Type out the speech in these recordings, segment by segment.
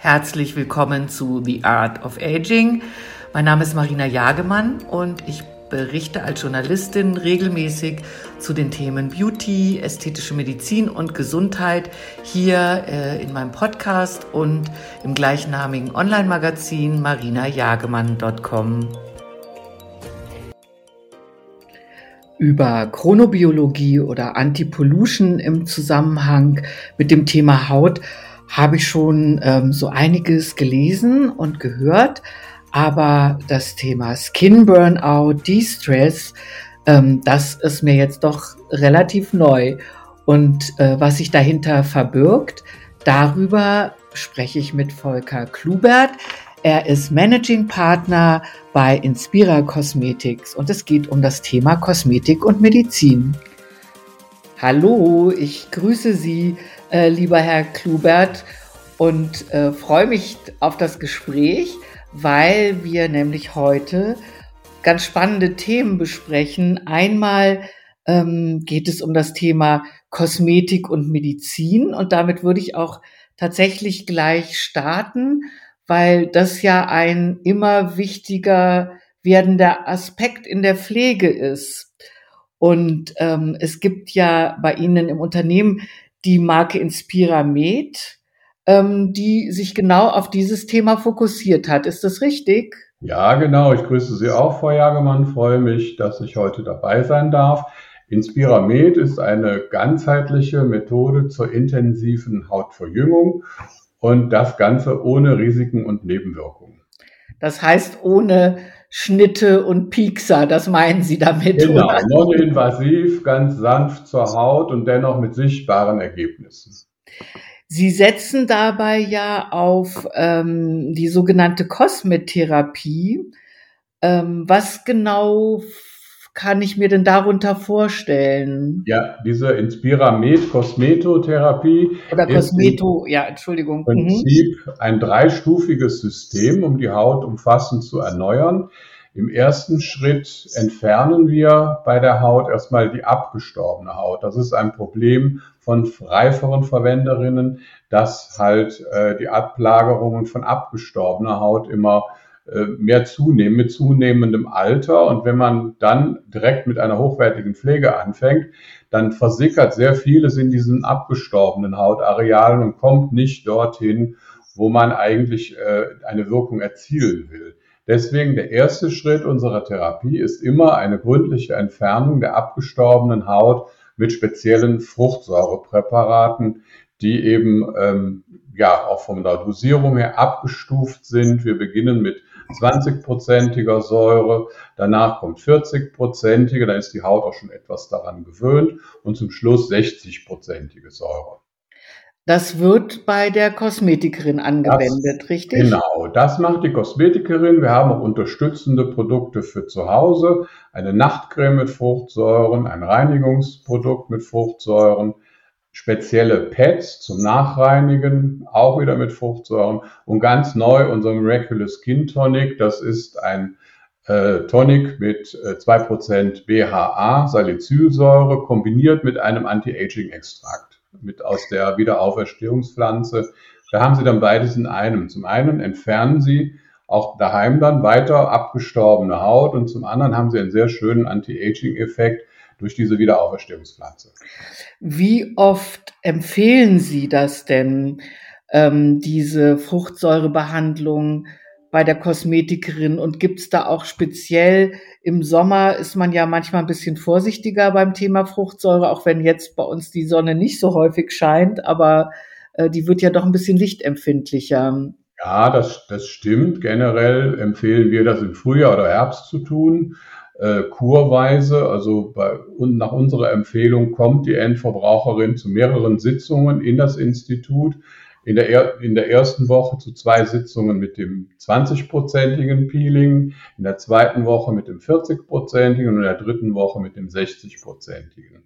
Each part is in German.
Herzlich willkommen zu The Art of Aging. Mein Name ist Marina Jagemann und ich berichte als Journalistin regelmäßig zu den Themen Beauty, ästhetische Medizin und Gesundheit hier äh, in meinem Podcast und im gleichnamigen Online-Magazin marinajagemann.com. Über Chronobiologie oder Antipollution im Zusammenhang mit dem Thema Haut habe ich schon ähm, so einiges gelesen und gehört. Aber das Thema Skin Burnout, De-Stress, ähm, das ist mir jetzt doch relativ neu. Und äh, was sich dahinter verbirgt, darüber spreche ich mit Volker Klubert. Er ist Managing Partner bei Inspira Cosmetics und es geht um das Thema Kosmetik und Medizin. Hallo, ich grüße Sie, äh, lieber Herr Klubert, und äh, freue mich auf das Gespräch weil wir nämlich heute ganz spannende Themen besprechen. Einmal ähm, geht es um das Thema Kosmetik und Medizin und damit würde ich auch tatsächlich gleich starten, weil das ja ein immer wichtiger werdender Aspekt in der Pflege ist. Und ähm, es gibt ja bei Ihnen im Unternehmen die Marke Inspira Med ähm, die sich genau auf dieses Thema fokussiert hat. Ist das richtig? Ja, genau. Ich grüße Sie auch, Frau Jagemann. Freue mich, dass ich heute dabei sein darf. Inspiramed ist eine ganzheitliche Methode zur intensiven Hautverjüngung und das Ganze ohne Risiken und Nebenwirkungen. Das heißt ohne Schnitte und Piekser, das meinen Sie damit? Genau, non-invasiv, ganz sanft zur Haut und dennoch mit sichtbaren Ergebnissen. Sie setzen dabei ja auf ähm, die sogenannte Kosmetherapie. Ähm, was genau kann ich mir denn darunter vorstellen? Ja, diese Inspiramed Kosmetotherapie. Oder Kosmeto, ja, Entschuldigung. Im mhm. Prinzip mhm. ein dreistufiges System, um die Haut umfassend zu erneuern. Im ersten Schritt entfernen wir bei der Haut erstmal die abgestorbene Haut. Das ist ein Problem von reiferen Verwenderinnen, dass halt äh, die Ablagerungen von abgestorbener Haut immer äh, mehr zunehmen mit zunehmendem Alter. Und wenn man dann direkt mit einer hochwertigen Pflege anfängt, dann versickert sehr vieles in diesen abgestorbenen Hautarealen und kommt nicht dorthin, wo man eigentlich äh, eine Wirkung erzielen will. Deswegen der erste Schritt unserer Therapie ist immer eine gründliche Entfernung der abgestorbenen Haut mit speziellen Fruchtsäurepräparaten, die eben ähm, ja auch von der Dosierung her abgestuft sind. Wir beginnen mit 20-prozentiger Säure, danach kommt 40-prozentige, dann ist die Haut auch schon etwas daran gewöhnt und zum Schluss 60-prozentige Säure. Das wird bei der Kosmetikerin angewendet, das, richtig? Genau, das macht die Kosmetikerin. Wir haben auch unterstützende Produkte für zu Hause. Eine Nachtcreme mit Fruchtsäuren, ein Reinigungsprodukt mit Fruchtsäuren, spezielle Pads zum Nachreinigen, auch wieder mit Fruchtsäuren. Und ganz neu unser Miraculous Skin Tonic. Das ist ein äh, Tonic mit äh, 2% BHA, Salicylsäure, kombiniert mit einem Anti-Aging-Extrakt mit aus der Wiederauferstehungspflanze. Da haben Sie dann beides in einem. Zum einen entfernen Sie auch daheim dann weiter abgestorbene Haut und zum anderen haben Sie einen sehr schönen Anti-Aging-Effekt durch diese Wiederauferstehungspflanze. Wie oft empfehlen Sie das denn, ähm, diese Fruchtsäurebehandlung bei der Kosmetikerin und gibt es da auch speziell im Sommer ist man ja manchmal ein bisschen vorsichtiger beim Thema Fruchtsäure, auch wenn jetzt bei uns die Sonne nicht so häufig scheint, aber äh, die wird ja doch ein bisschen lichtempfindlicher. Ja, das, das stimmt. Generell empfehlen wir das im Frühjahr oder Herbst zu tun, äh, kurweise. Also bei, und nach unserer Empfehlung kommt die Endverbraucherin zu mehreren Sitzungen in das Institut in der, in der ersten Woche zu zwei Sitzungen mit dem 20-prozentigen Peeling, in der zweiten Woche mit dem 40-prozentigen und in der dritten Woche mit dem 60-prozentigen.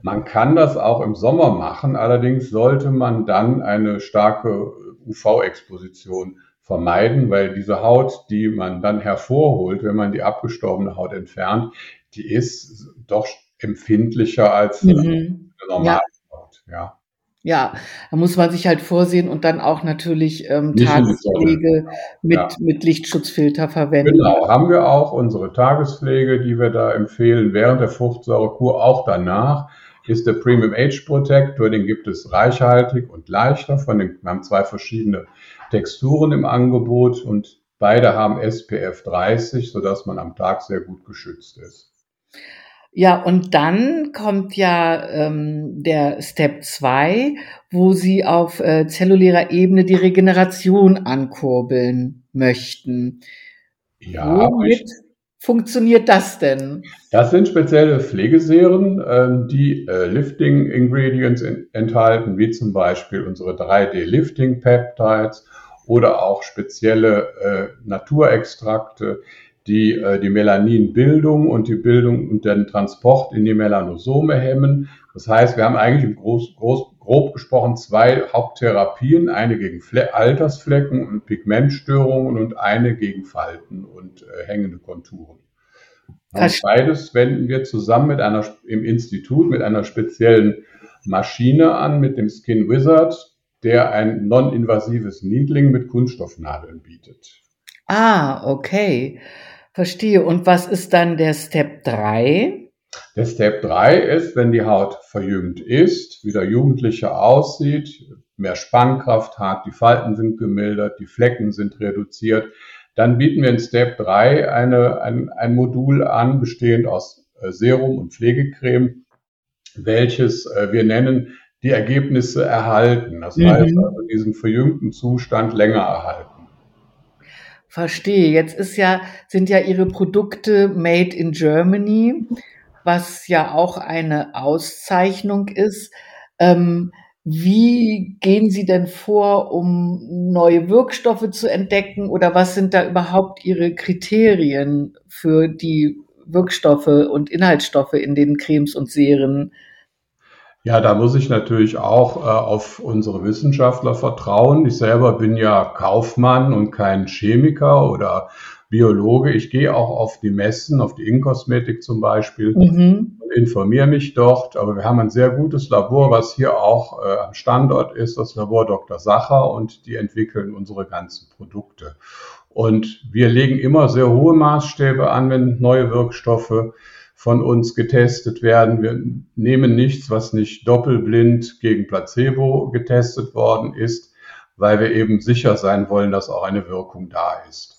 Man kann das auch im Sommer machen, allerdings sollte man dann eine starke UV-Exposition vermeiden, weil diese Haut, die man dann hervorholt, wenn man die abgestorbene Haut entfernt, die ist doch empfindlicher als mhm. eine normale ja. Haut. Ja. Ja, da muss man sich halt vorsehen und dann auch natürlich ähm, Tagespflege mit, ja. mit Lichtschutzfilter verwenden. Genau, haben wir auch unsere Tagespflege, die wir da empfehlen, während der Fruchtsäurekur, auch danach ist der Premium Age Protector, den gibt es reichhaltig und leichter. Von den, wir haben zwei verschiedene Texturen im Angebot und beide haben SPF 30, sodass man am Tag sehr gut geschützt ist. Ja, und dann kommt ja ähm, der Step 2, wo Sie auf äh, zellulärer Ebene die Regeneration ankurbeln möchten. Ja, Womit funktioniert das denn? Das sind spezielle Pflegeserien, äh, die äh, Lifting Ingredients in, enthalten, wie zum Beispiel unsere 3D Lifting Peptides oder auch spezielle äh, Naturextrakte, die äh, die Melaninbildung und die Bildung und den Transport in die Melanosome hemmen. Das heißt, wir haben eigentlich im Groß, Groß, grob gesprochen zwei Haupttherapien, eine gegen Fle Altersflecken und Pigmentstörungen und eine gegen Falten und äh, hängende Konturen. Und beides wenden wir zusammen mit einer, im Institut mit einer speziellen Maschine an, mit dem Skin Wizard, der ein non-invasives Needling mit Kunststoffnadeln bietet. Ah, okay. Verstehe. Und was ist dann der Step 3? Der Step 3 ist, wenn die Haut verjüngt ist, wieder jugendlicher aussieht, mehr Spannkraft hat, die Falten sind gemildert, die Flecken sind reduziert, dann bieten wir in Step 3 eine, ein, ein Modul an, bestehend aus äh, Serum und Pflegecreme, welches äh, wir nennen die Ergebnisse erhalten. Das mhm. heißt also diesen verjüngten Zustand länger erhalten. Verstehe. Jetzt ist ja, sind ja Ihre Produkte made in Germany, was ja auch eine Auszeichnung ist. Ähm, wie gehen Sie denn vor, um neue Wirkstoffe zu entdecken? Oder was sind da überhaupt Ihre Kriterien für die Wirkstoffe und Inhaltsstoffe in den Cremes und Serien? Ja, da muss ich natürlich auch äh, auf unsere Wissenschaftler vertrauen. Ich selber bin ja Kaufmann und kein Chemiker oder Biologe. Ich gehe auch auf die Messen, auf die Inkosmetik zum Beispiel mhm. und informiere mich dort. Aber wir haben ein sehr gutes Labor, was hier auch äh, am Standort ist, das Labor Dr. Sacher und die entwickeln unsere ganzen Produkte. Und wir legen immer sehr hohe Maßstäbe an, wenn neue Wirkstoffe von uns getestet werden. Wir nehmen nichts, was nicht doppelblind gegen Placebo getestet worden ist, weil wir eben sicher sein wollen, dass auch eine Wirkung da ist.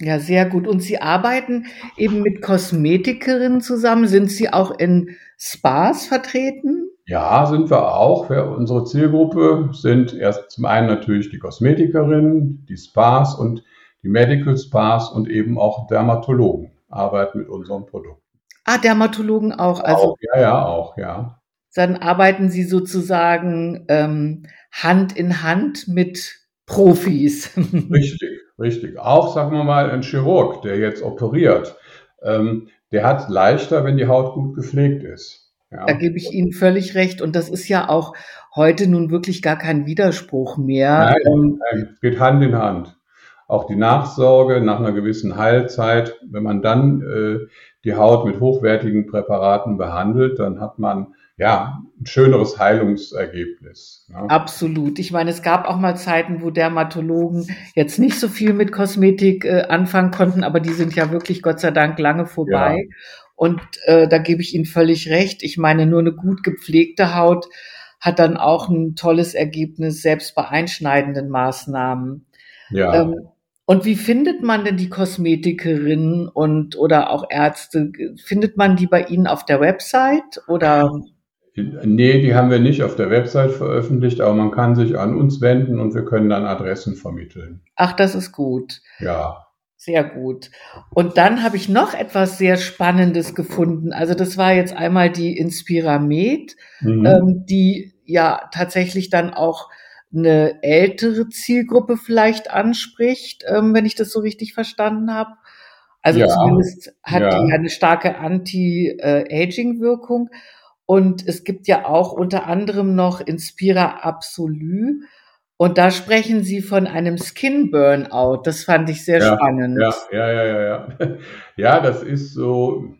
Ja, sehr gut. Und Sie arbeiten eben mit Kosmetikerinnen zusammen. Sind Sie auch in Spas vertreten? Ja, sind wir auch. Wir, unsere Zielgruppe sind erst zum einen natürlich die Kosmetikerinnen, die Spas und die Medical Spas und eben auch Dermatologen arbeiten mit unserem Produkt. Ah, Dermatologen auch. Also, auch, ja, ja, auch, ja. Dann arbeiten Sie sozusagen ähm, Hand in Hand mit Profis. Richtig, richtig. Auch, sagen wir mal, ein Chirurg, der jetzt operiert, ähm, der hat leichter, wenn die Haut gut gepflegt ist. Ja. Da gebe ich Ihnen völlig recht. Und das ist ja auch heute nun wirklich gar kein Widerspruch mehr. Nein, nein, es geht Hand in Hand. Auch die Nachsorge nach einer gewissen Heilzeit, wenn man dann äh, die Haut mit hochwertigen Präparaten behandelt, dann hat man ja ein schöneres Heilungsergebnis. Ne? Absolut. Ich meine, es gab auch mal Zeiten, wo Dermatologen jetzt nicht so viel mit Kosmetik äh, anfangen konnten, aber die sind ja wirklich Gott sei Dank lange vorbei. Ja. Und äh, da gebe ich Ihnen völlig recht. Ich meine, nur eine gut gepflegte Haut hat dann auch ein tolles Ergebnis, selbst bei einschneidenden Maßnahmen. Ja. Ähm, und wie findet man denn die Kosmetikerinnen und oder auch Ärzte? Findet man die bei Ihnen auf der Website oder? Nee, die haben wir nicht auf der Website veröffentlicht, aber man kann sich an uns wenden und wir können dann Adressen vermitteln. Ach, das ist gut. Ja. Sehr gut. Und dann habe ich noch etwas sehr Spannendes gefunden. Also das war jetzt einmal die Inspiramed, mhm. ähm, die ja tatsächlich dann auch eine ältere Zielgruppe vielleicht anspricht, ähm, wenn ich das so richtig verstanden habe. Also ja, zumindest hat ja. die eine starke Anti-Aging-Wirkung. Und es gibt ja auch unter anderem noch Inspira Absolu. Und da sprechen Sie von einem Skin Burnout. Das fand ich sehr ja, spannend. Ja, ja, ja, ja, ja. Ja, das ist so,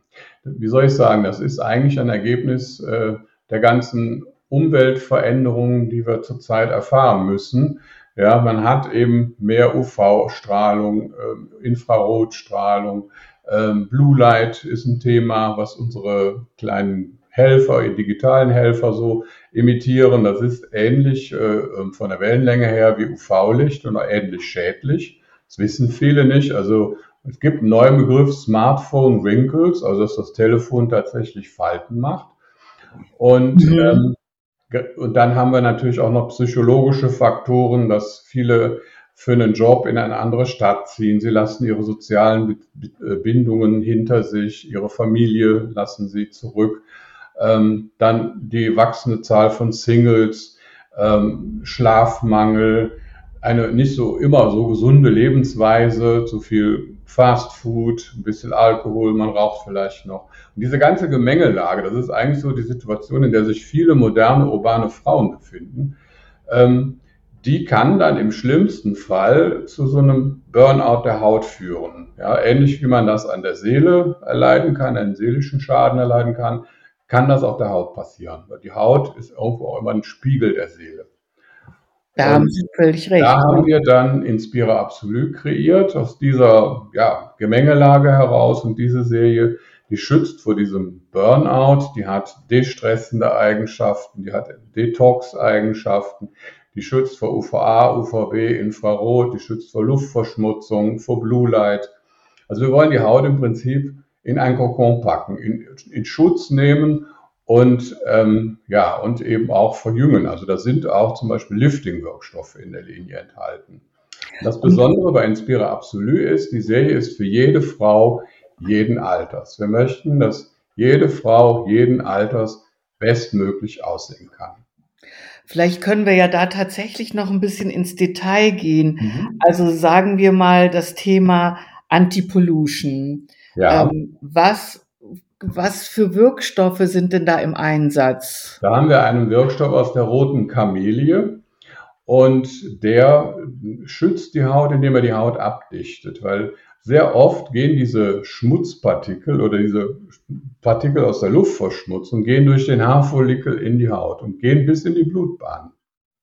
wie soll ich sagen, das ist eigentlich ein Ergebnis äh, der ganzen Umweltveränderungen, die wir zurzeit erfahren müssen. Ja, man hat eben mehr UV-Strahlung, äh, Infrarotstrahlung, äh, Blue Light ist ein Thema, was unsere kleinen Helfer, digitalen Helfer so emittieren. Das ist ähnlich äh, ähm, von der Wellenlänge her wie UV-Licht und auch ähnlich schädlich. Das wissen viele nicht. Also es gibt einen neuen Begriff Smartphone Wrinkles, also dass das Telefon tatsächlich Falten macht. Und, mhm. ähm, und dann haben wir natürlich auch noch psychologische Faktoren, dass viele für einen Job in eine andere Stadt ziehen. Sie lassen ihre sozialen Bindungen hinter sich, ihre Familie lassen sie zurück. Ähm, dann die wachsende Zahl von Singles, ähm, Schlafmangel, eine nicht so immer so gesunde Lebensweise, zu viel Fast Food, ein bisschen Alkohol, man raucht vielleicht noch. Und diese ganze Gemengelage, das ist eigentlich so die Situation, in der sich viele moderne urbane Frauen befinden. Ähm, die kann dann im schlimmsten Fall zu so einem Burnout der Haut führen. Ja, ähnlich wie man das an der Seele erleiden kann, einen seelischen Schaden erleiden kann, kann das auch der Haut passieren. Weil die Haut ist irgendwo auch immer ein Spiegel der Seele. Da haben Sie völlig recht. Da haben wir dann Inspira Absolut kreiert, aus dieser ja, Gemengelage heraus. Und diese Serie, die schützt vor diesem Burnout, die hat destressende Eigenschaften, die hat Detox-Eigenschaften, die schützt vor UVA, UVB, Infrarot, die schützt vor Luftverschmutzung, vor Blue Light. Also wir wollen die Haut im Prinzip in ein Kokon packen, in, in Schutz nehmen und ähm, ja und eben auch verjüngen. Also da sind auch zum Beispiel Lifting-Wirkstoffe in der Linie enthalten. Das Besondere bei Inspira Absolut ist, die Serie ist für jede Frau jeden Alters. Wir möchten, dass jede Frau jeden Alters bestmöglich aussehen kann. Vielleicht können wir ja da tatsächlich noch ein bisschen ins Detail gehen. Mhm. Also sagen wir mal das Thema Anti-Pollution. Ja. Ähm, was was für Wirkstoffe sind denn da im Einsatz? Da haben wir einen Wirkstoff aus der roten Kamelie und der schützt die Haut, indem er die Haut abdichtet, weil sehr oft gehen diese Schmutzpartikel oder diese Partikel aus der Luftverschmutzung gehen durch den Haarfollikel in die Haut und gehen bis in die Blutbahn.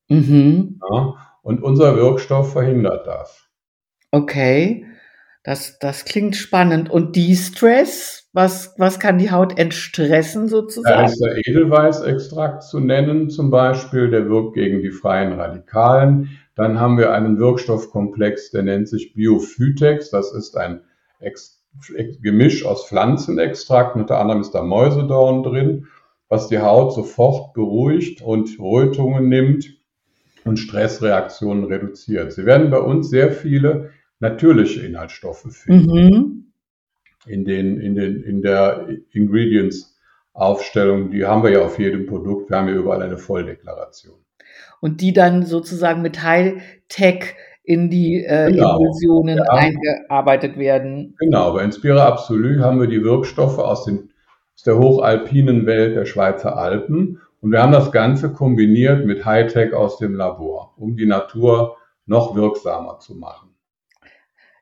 Mhm. Ja, und unser Wirkstoff verhindert das. Okay, das, das klingt spannend. Und De-Stress, was, was kann die Haut entstressen sozusagen? Da ist der Edelweißextrakt zu nennen zum Beispiel, der wirkt gegen die freien Radikalen. Dann haben wir einen Wirkstoffkomplex, der nennt sich Biophytex. Das ist ein Ex Gemisch aus Pflanzenextrakten. Unter anderem ist da Mäusedorn drin, was die Haut sofort beruhigt und Rötungen nimmt und Stressreaktionen reduziert. Sie werden bei uns sehr viele natürliche Inhaltsstoffe finden. Mhm in, den, in, den, in der Ingredients-Aufstellung, die haben wir ja auf jedem Produkt. Wir haben ja überall eine Volldeklaration. Und die dann sozusagen mit High-Tech in die äh, genau. Emulsionen ja. eingearbeitet werden. Genau, bei Inspira Absolut haben wir die Wirkstoffe aus, den, aus der hochalpinen Welt der Schweizer Alpen und wir haben das Ganze kombiniert mit Hightech aus dem Labor, um die Natur noch wirksamer zu machen.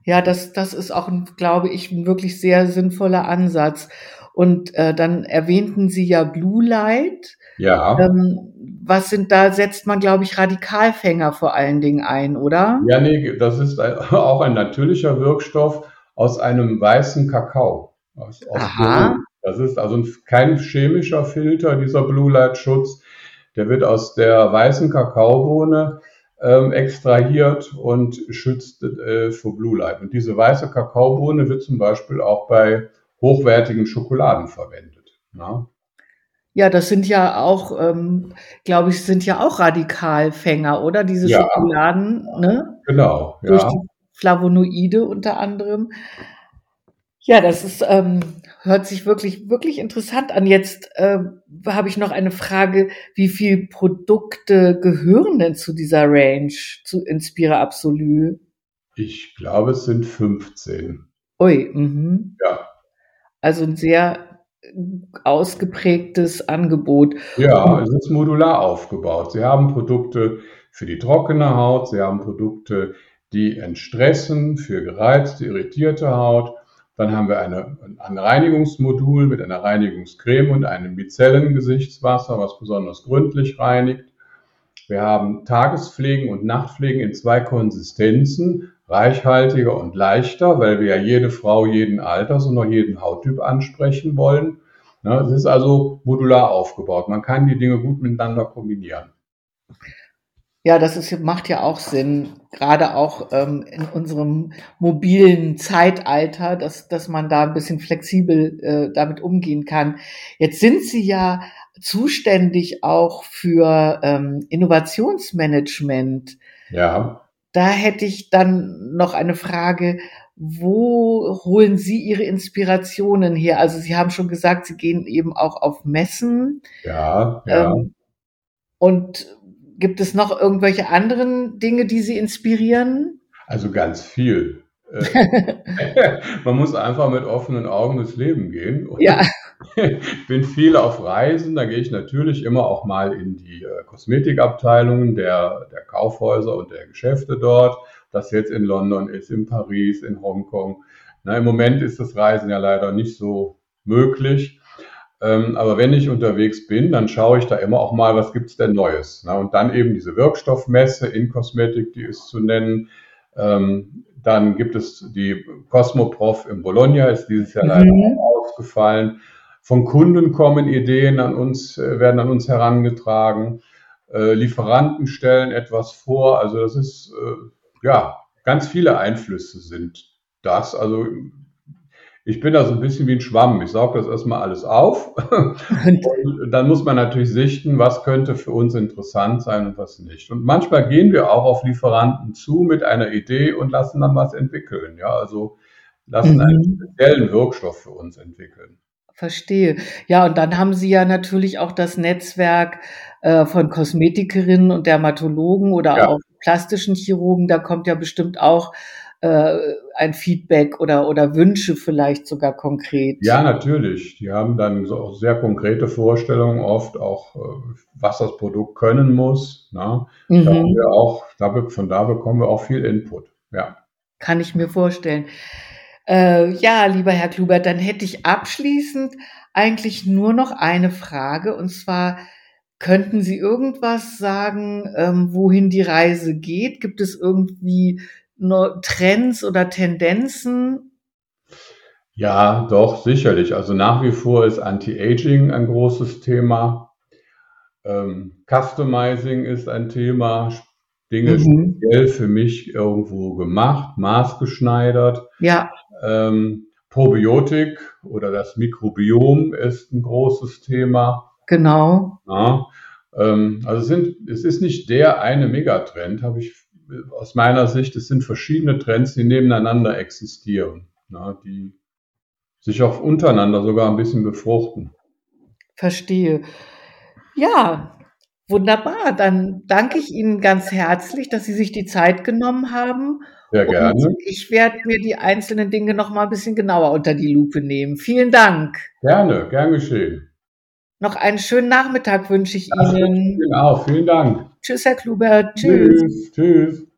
Ja, das, das ist auch, glaube ich, ein wirklich sehr sinnvoller Ansatz. Und äh, dann erwähnten Sie ja Blue Light. Ja. Ähm, was sind da, setzt man, glaube ich, Radikalfänger vor allen Dingen ein, oder? Ja, nee, das ist ein, auch ein natürlicher Wirkstoff aus einem weißen Kakao. Aus, aus Aha. Das ist also kein chemischer Filter, dieser Blue Light Schutz. Der wird aus der weißen Kakaobohne ähm, extrahiert und schützt äh, vor Blue Light. Und diese weiße Kakaobohne wird zum Beispiel auch bei hochwertigen Schokoladen verwendet. Ja, ja das sind ja auch, ähm, glaube ich, sind ja auch Radikalfänger, oder? Diese ja, Schokoladen, ne? Genau, ja. Durch die Flavonoide unter anderem. Ja, das ist, ähm, hört sich wirklich, wirklich interessant an. Jetzt äh, habe ich noch eine Frage, wie viele Produkte gehören denn zu dieser Range, zu Inspira Absolu? Ich glaube, es sind 15. Ui, mhm. Ja. Also ein sehr ausgeprägtes Angebot. Ja, es ist modular aufgebaut. Sie haben Produkte für die trockene Haut, Sie haben Produkte, die entstressen für gereizte, irritierte Haut. Dann haben wir eine, ein Reinigungsmodul mit einer Reinigungscreme und einem Micellengesichtswasser, was besonders gründlich reinigt. Wir haben Tagespflegen und Nachtpflegen in zwei Konsistenzen, reichhaltiger und leichter, weil wir ja jede Frau jeden Alters und auch jeden Hauttyp ansprechen wollen. Es ist also modular aufgebaut. Man kann die Dinge gut miteinander kombinieren. Ja, das ist, macht ja auch Sinn, gerade auch ähm, in unserem mobilen Zeitalter, dass, dass man da ein bisschen flexibel äh, damit umgehen kann. Jetzt sind Sie ja zuständig auch für ähm, Innovationsmanagement. Ja. Da hätte ich dann noch eine Frage. Wo holen Sie Ihre Inspirationen her? Also Sie haben schon gesagt, Sie gehen eben auch auf Messen. Ja, ja. Ähm, und Gibt es noch irgendwelche anderen Dinge, die Sie inspirieren? Also ganz viel. Äh, man muss einfach mit offenen Augen durchs Leben gehen. Und ja. Ich bin viel auf Reisen, da gehe ich natürlich immer auch mal in die äh, Kosmetikabteilungen der, der Kaufhäuser und der Geschäfte dort. Das jetzt in London ist, in Paris, in Hongkong. Na, Im Moment ist das Reisen ja leider nicht so möglich. Ähm, aber wenn ich unterwegs bin, dann schaue ich da immer auch mal, was gibt's denn Neues. Ne? Und dann eben diese Wirkstoffmesse in Kosmetik, die ist zu nennen. Ähm, dann gibt es die Cosmoprof in Bologna, ist dieses Jahr leider mhm. ausgefallen. Von Kunden kommen Ideen an uns, äh, werden an uns herangetragen. Äh, Lieferanten stellen etwas vor. Also das ist, äh, ja, ganz viele Einflüsse sind das. Also ich bin da so ein bisschen wie ein Schwamm. Ich sauge das erstmal alles auf. und dann muss man natürlich sichten, was könnte für uns interessant sein und was nicht. Und manchmal gehen wir auch auf Lieferanten zu mit einer Idee und lassen dann was entwickeln. Ja, also lassen mhm. einen speziellen Wirkstoff für uns entwickeln. Verstehe. Ja, und dann haben Sie ja natürlich auch das Netzwerk äh, von Kosmetikerinnen und Dermatologen oder ja. auch plastischen Chirurgen. Da kommt ja bestimmt auch äh, ein Feedback oder, oder Wünsche vielleicht sogar konkret? Ja, natürlich. Die haben dann so sehr konkrete Vorstellungen oft auch, äh, was das Produkt können muss. Ne? Mhm. Da wir auch, da, von da bekommen wir auch viel Input. Ja. Kann ich mir vorstellen. Äh, ja, lieber Herr Klubert, dann hätte ich abschließend eigentlich nur noch eine Frage und zwar, Könnten Sie irgendwas sagen, ähm, wohin die Reise geht? Gibt es irgendwie Trends oder Tendenzen? Ja, doch, sicherlich. Also nach wie vor ist Anti-Aging ein großes Thema. Ähm, Customizing ist ein Thema. Dinge mhm. speziell für mich irgendwo gemacht, maßgeschneidert. Ja. Ähm, Probiotik oder das Mikrobiom ist ein großes Thema. Genau. Ja, ähm, also es, sind, es ist nicht der eine Megatrend, habe ich aus meiner Sicht, es sind verschiedene Trends, die nebeneinander existieren, na, die sich auch untereinander sogar ein bisschen befruchten. Verstehe. Ja, wunderbar. Dann danke ich Ihnen ganz herzlich, dass Sie sich die Zeit genommen haben. Sehr gerne. Und ich werde mir die einzelnen Dinge noch mal ein bisschen genauer unter die Lupe nehmen. Vielen Dank. Gerne, gern geschehen. Noch einen schönen Nachmittag wünsche ich Ihnen. Genau, vielen Dank. Tschüss, Herr Klubert. Tschüss. Tschüss. tschüss.